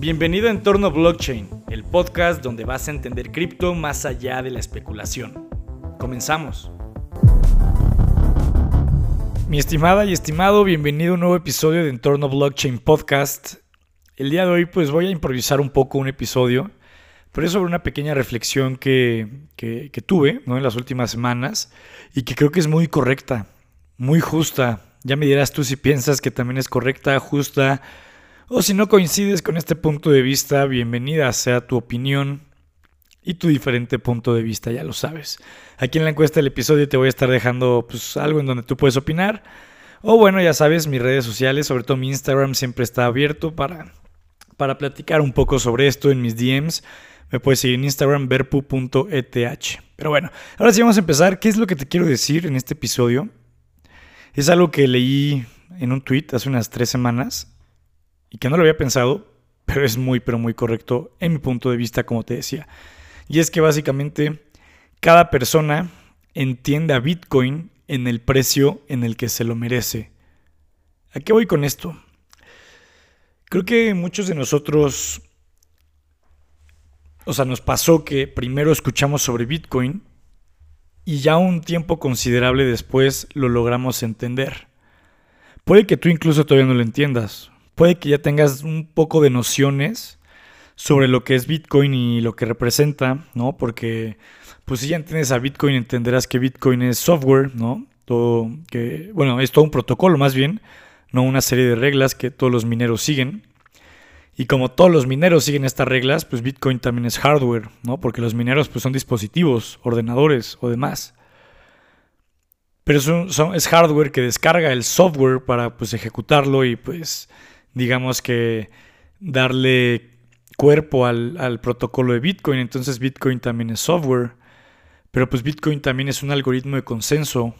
Bienvenido a Entorno Blockchain, el podcast donde vas a entender cripto más allá de la especulación. Comenzamos. Mi estimada y estimado, bienvenido a un nuevo episodio de Entorno Blockchain Podcast. El día de hoy pues voy a improvisar un poco un episodio, pero es sobre una pequeña reflexión que, que, tuve ¿no? en las últimas semanas y que creo que es muy correcta, muy justa. Ya me dirás tú si piensas que también es correcta, justa, o si no coincides con este punto de vista, bienvenida sea tu opinión y tu diferente punto de vista, ya lo sabes. Aquí en la encuesta del episodio te voy a estar dejando pues, algo en donde tú puedes opinar. O bueno, ya sabes, mis redes sociales, sobre todo mi Instagram, siempre está abierto para, para platicar un poco sobre esto en mis DMs. Me puedes seguir en Instagram, verpu.eth. Pero bueno, ahora sí vamos a empezar. ¿Qué es lo que te quiero decir en este episodio? Es algo que leí en un tweet hace unas tres semanas y que no lo había pensado, pero es muy, pero muy correcto en mi punto de vista, como te decía. Y es que básicamente cada persona entiende a Bitcoin en el precio en el que se lo merece. ¿A qué voy con esto? Creo que muchos de nosotros, o sea, nos pasó que primero escuchamos sobre Bitcoin y ya un tiempo considerable después lo logramos entender. Puede que tú incluso todavía no lo entiendas, puede que ya tengas un poco de nociones sobre lo que es Bitcoin y lo que representa, ¿no? Porque pues si ya entiendes a Bitcoin entenderás que Bitcoin es software, ¿no? Todo que bueno, es todo un protocolo más bien, no una serie de reglas que todos los mineros siguen. Y como todos los mineros siguen estas reglas, pues Bitcoin también es hardware, ¿no? Porque los mineros pues son dispositivos, ordenadores o demás. Pero es, es hardware que descarga el software para pues ejecutarlo y pues digamos que darle cuerpo al, protocolo de Bitcoin. Entonces Bitcoin también es software. Pero pues Bitcoin también es un algoritmo de consenso.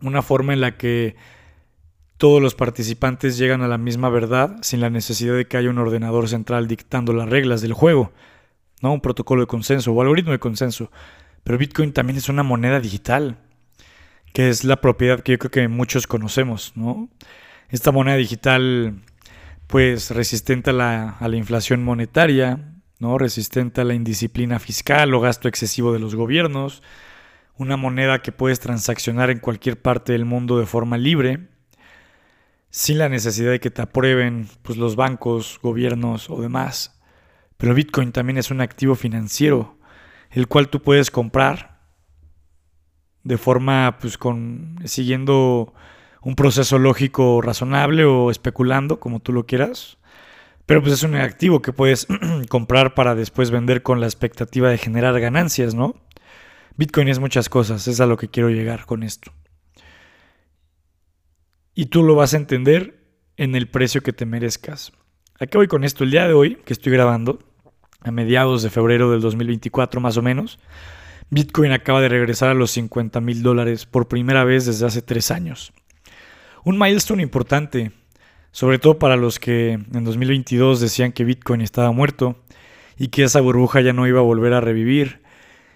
Una forma en la que todos los participantes llegan a la misma verdad sin la necesidad de que haya un ordenador central dictando las reglas del juego. ¿no? Un protocolo de consenso o algoritmo de consenso. Pero Bitcoin también es una moneda digital, que es la propiedad que yo creo que muchos conocemos. ¿no? Esta moneda digital pues resistente a la, inflación monetaria, ¿no? resistente a la indisciplina fiscal o gasto excesivo de los gobiernos, una moneda que puedes transaccionar en cualquier parte del mundo de forma libre, sin la necesidad de que te aprueben pues, los bancos, gobiernos o demás. Pero Bitcoin también es un activo financiero, el cual tú puedes comprar de forma, pues, con, siguiendo un proceso lógico razonable o especulando, como tú lo quieras. Pero pues es un activo que puedes comprar para después vender con la expectativa de generar ganancias, ¿no? Bitcoin es muchas cosas, es a lo que quiero llegar con esto. Y tú lo vas a entender en el precio que te merezcas. ¿A qué voy con esto? El día de hoy, que estoy grabando, a mediados de febrero del 2024 más o menos, Bitcoin acaba de regresar a los 50 mil dólares por primera vez desde hace tres años. Un milestone importante, sobre todo para los que en 2022 decían que Bitcoin estaba muerto y que esa burbuja ya no iba a volver a revivir.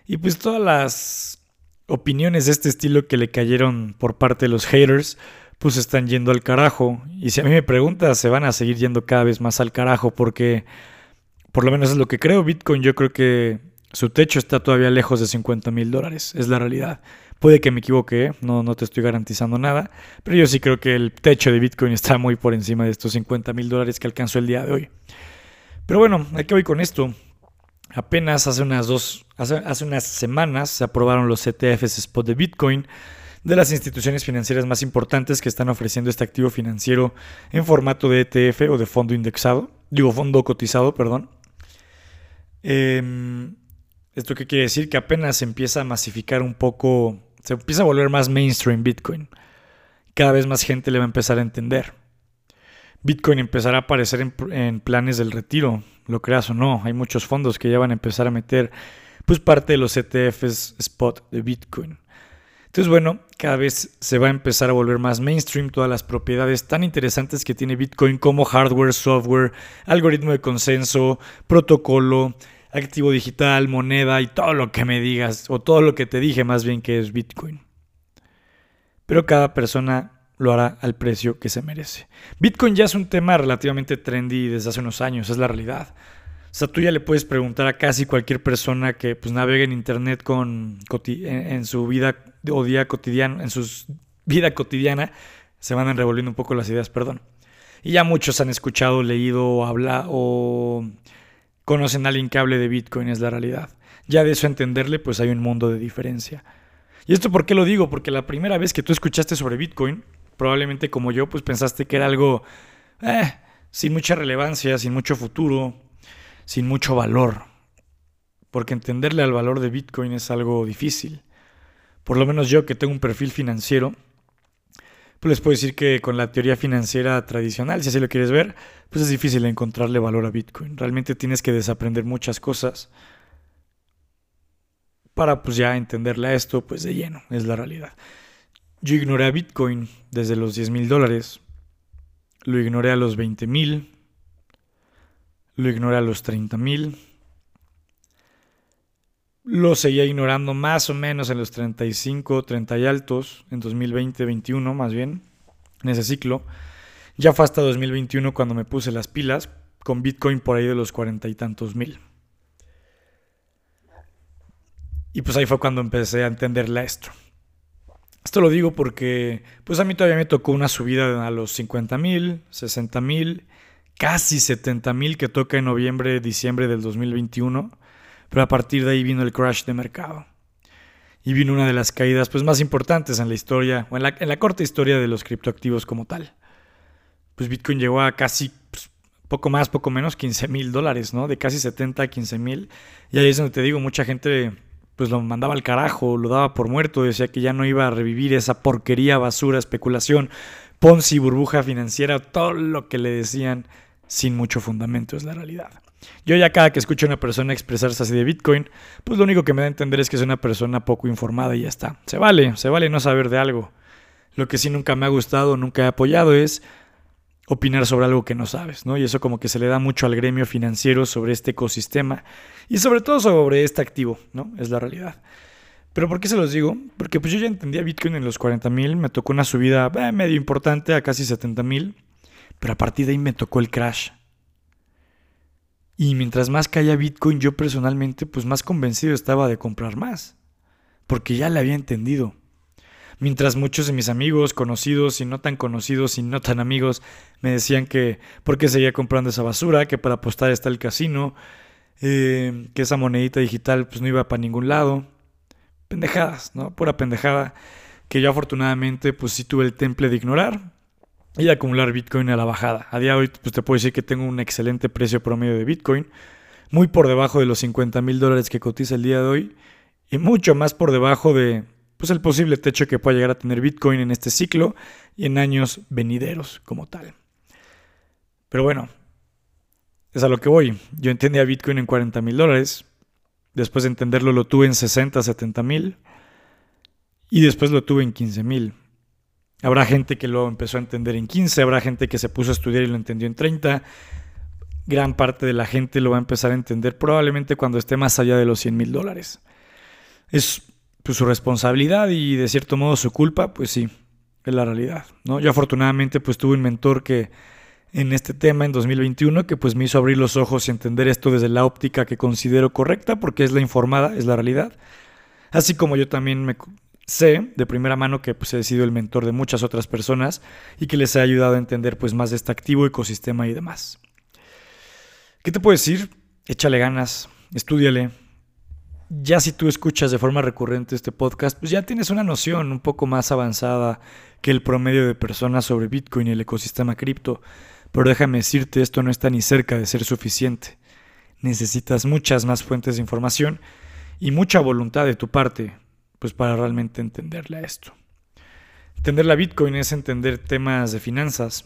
Y pues todas las opiniones de este estilo que le cayeron por parte de los haters, pues están yendo al carajo. Y si a mí me preguntas, se van a seguir yendo cada vez más al carajo porque, por lo menos es lo que creo, Bitcoin yo creo que su techo está todavía lejos de 50 mil dólares, es la realidad. Puede que me equivoque, no, no te estoy garantizando nada, pero yo sí creo que el techo de Bitcoin está muy por encima de estos 50 mil dólares que alcanzó el día de hoy. Pero bueno, ¿a qué voy con esto? Apenas hace unas dos, hace, hace unas semanas se aprobaron los ETFs spot de Bitcoin de las instituciones financieras más importantes que están ofreciendo este activo financiero en formato de ETF o de fondo indexado, digo fondo cotizado, perdón. Eh, ¿Esto qué quiere decir? Que apenas se empieza a masificar un poco, se empieza a volver más mainstream Bitcoin. Cada vez más gente le va a empezar a entender. Bitcoin empezará a aparecer en, planes del retiro, lo creas o no. Hay muchos fondos que ya van a empezar a meter pues parte de los ETFs spot de Bitcoin. Entonces, bueno, cada vez se va a empezar a volver más mainstream todas las propiedades tan interesantes que tiene Bitcoin como hardware, software, algoritmo de consenso, protocolo, activo digital, moneda y todo lo que me digas, o todo lo que te dije más bien que es Bitcoin. Pero cada persona lo hará al precio que se merece. Bitcoin ya es un tema relativamente trendy desde hace unos años, es la realidad. O sea, tú ya le puedes preguntar a casi cualquier persona que pues, navegue en internet con, en, su vida o día cotidiano, en su vida cotidiana, se van revolviendo un poco las ideas, perdón. Y ya muchos han escuchado, leído hablado o conocen a alguien que hable de Bitcoin, es la realidad. Ya de eso entenderle, pues hay un mundo de diferencia. ¿Y esto por qué lo digo? Porque la primera vez que tú escuchaste sobre Bitcoin, probablemente como yo, pues pensaste que era algo eh, sin mucha relevancia, sin mucho futuro, sin mucho valor. Porque entenderle al valor de Bitcoin es algo difícil. Por lo menos yo que tengo un perfil financiero, pues les puedo decir que con la teoría financiera tradicional, si así lo quieres ver, pues es difícil encontrarle valor a Bitcoin. Realmente tienes que desaprender muchas cosas para pues ya entenderle esto pues de lleno, es la realidad. Yo ignoré a Bitcoin desde los 10 mil dólares, lo ignoré a los 20 mil, lo ignoré a los 30 mil, lo seguía ignorando más o menos en los 35, 30 y altos, en 2020-21 más bien, en ese ciclo. Ya fue hasta 2021 cuando me puse las pilas, con Bitcoin por ahí de los cuarenta y tantos mil. Y pues ahí fue cuando empecé a entenderle a esto. Esto lo digo porque pues a mí todavía me tocó una subida a los 50 mil, 60 mil, casi 70 mil que toca en noviembre, diciembre del 2021. Pero a partir de ahí vino el crash de mercado. Y vino una de las caídas pues, más importantes en la historia, o en la, corta historia de los criptoactivos como tal. Pues Bitcoin llegó a casi pues, poco más, poco menos, 15 mil dólares, ¿no? De casi 70 a 15 mil. Y ahí es donde te digo, mucha gente pues lo mandaba al carajo, lo daba por muerto, decía que ya no iba a revivir esa porquería, basura, especulación, Ponzi, burbuja financiera, todo lo que le decían sin mucho fundamento es la realidad. Yo ya cada que escucho a una persona expresarse así de Bitcoin, pues lo único que me da a entender es que es una persona poco informada y ya está. Se vale, se vale no saber de algo. Lo que sí nunca me ha gustado, nunca he apoyado es opinar sobre algo que no sabes, ¿no? Y eso como que se le da mucho al gremio financiero sobre este ecosistema y sobre todo sobre este activo, ¿no? Es la realidad. Pero ¿por qué se los digo? Porque pues yo ya entendía Bitcoin en los 40 mil, me tocó una subida eh, medio importante a casi 70 mil, pero a partir de ahí me tocó el crash. Y mientras más caía Bitcoin, yo personalmente pues más convencido estaba de comprar más, porque ya le había entendido. Mientras muchos de mis amigos, conocidos y no tan conocidos y no tan amigos, me decían que por qué seguía comprando esa basura, que para apostar está el casino, eh, que esa monedita digital pues no iba para ningún lado. Pendejadas, ¿no? Pura pendejada que yo afortunadamente pues sí tuve el temple de ignorar y acumular Bitcoin a la bajada. A día de hoy pues te puedo decir que tengo un excelente precio promedio de Bitcoin, muy por debajo de los 50 mil dólares que cotiza el día de hoy y mucho más por debajo de pues el posible techo que pueda llegar a tener Bitcoin en este ciclo y en años venideros como tal. Pero bueno, es a lo que voy. Yo entendía Bitcoin en 40 mil dólares, después de entenderlo lo tuve en 60, 70 mil y después lo tuve en 15 mil. Habrá gente que lo empezó a entender en 15, habrá gente que se puso a estudiar y lo entendió en 30. Gran parte de la gente lo va a empezar a entender probablemente cuando esté más allá de los 100 mil dólares. Es pues, su responsabilidad y de cierto modo su culpa, pues sí, es la realidad. Yo afortunadamente pues tuve un mentor que en este tema en 2021 que pues me hizo abrir los ojos y entender esto desde la óptica que considero correcta porque es la informada, es la realidad. Así como yo también me sé de primera mano que pues he sido el mentor de muchas otras personas y que les he ayudado a entender pues más de este activo ecosistema y demás. ¿Qué te puedo decir? Échale ganas, estudiale, ya si tú escuchas de forma recurrente este podcast, pues ya tienes una noción un poco más avanzada que el promedio de personas sobre Bitcoin y el ecosistema cripto. Pero déjame decirte, esto no está ni cerca de ser suficiente. Necesitas muchas más fuentes de información y mucha voluntad de tu parte, pues para realmente entenderle a esto. Entender la Bitcoin es entender temas de finanzas,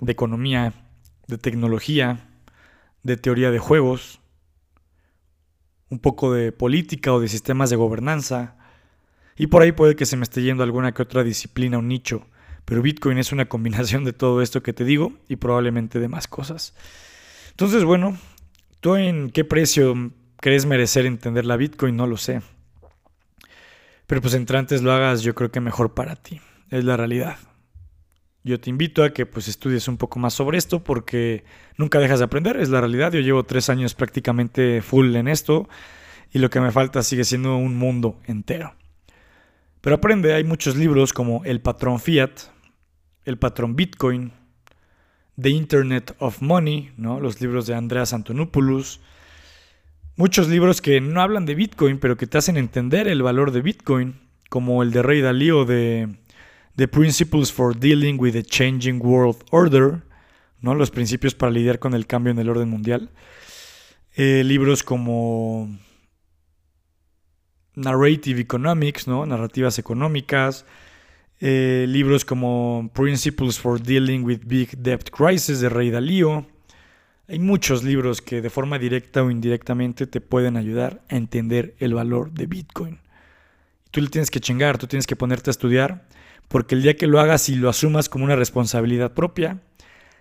de economía, de tecnología, de teoría de juegos, un poco de política o de sistemas de gobernanza. Y por ahí puede que se me esté yendo alguna que otra disciplina o nicho, pero Bitcoin es una combinación de todo esto que te digo y probablemente de más cosas. Entonces, bueno, ¿tú en qué precio crees merecer entender la Bitcoin? No lo sé. Pero pues entre antes lo hagas, yo creo que mejor para ti. Es la realidad. yo te invito a que pues estudies un poco más sobre esto porque nunca dejas de aprender, es la realidad. Yo llevo tres años prácticamente full en esto y lo que me falta sigue siendo un mundo entero. Pero aprende, hay muchos libros como El patrón Fiat, El patrón Bitcoin, The Internet of Money, ¿no? los libros de Andreas Antonopoulos, muchos libros que no hablan de Bitcoin, pero que te hacen entender el valor de Bitcoin, como el de Rey Dalío de The Principles for Dealing with the Changing World Order, ¿no? los principios para lidiar con el cambio en el orden mundial. Eh, libros como Narrative Economics, ¿no? narrativas económicas. Eh, libros como Principles for Dealing with Big Debt Crisis de Rey Dalío. Hay muchos libros que de forma directa o indirectamente te pueden ayudar a entender el valor de Bitcoin. Tú le tienes que chingar, tú tienes que ponerte a estudiar porque el día que lo hagas y lo asumas como una responsabilidad propia,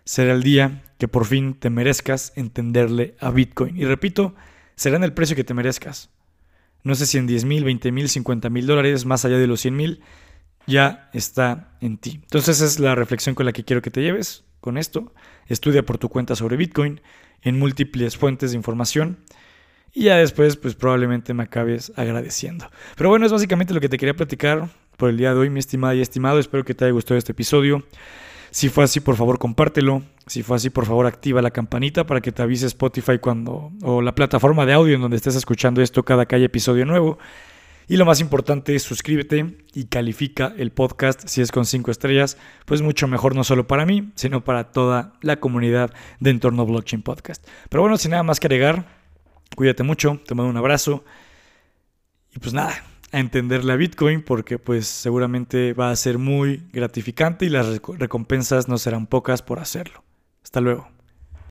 será el día que por fin te merezcas entenderle a Bitcoin. Y repito, será en el precio que te merezcas. No sé si en 10 mil, 20 mil, 50 mil dólares, más allá de los 100 mil, ya está en ti. Entonces esa es la reflexión con la que quiero que te lleves con esto. Estudia por tu cuenta sobre Bitcoin en múltiples fuentes de información. Y ya después, pues probablemente me acabes agradeciendo. Pero bueno, es básicamente lo que te quería platicar por el día de hoy, mi estimada y estimado. Espero que te haya gustado este episodio. Si fue así, por favor, compártelo. Si fue así, por favor, activa la campanita para que te avise Spotify cuando o la plataforma de audio en donde estés escuchando esto cada que haya episodio nuevo. Y lo más importante es suscríbete y califica el podcast si es con 5 estrellas, pues mucho mejor no solo para mí, sino para toda la comunidad de Entorno Blockchain Podcast. Pero bueno, sin nada más que agregar, cuídate mucho, te mando un abrazo y pues nada, a entender la Bitcoin porque pues seguramente va a ser muy gratificante y las recompensas no serán pocas por hacerlo. Hasta luego.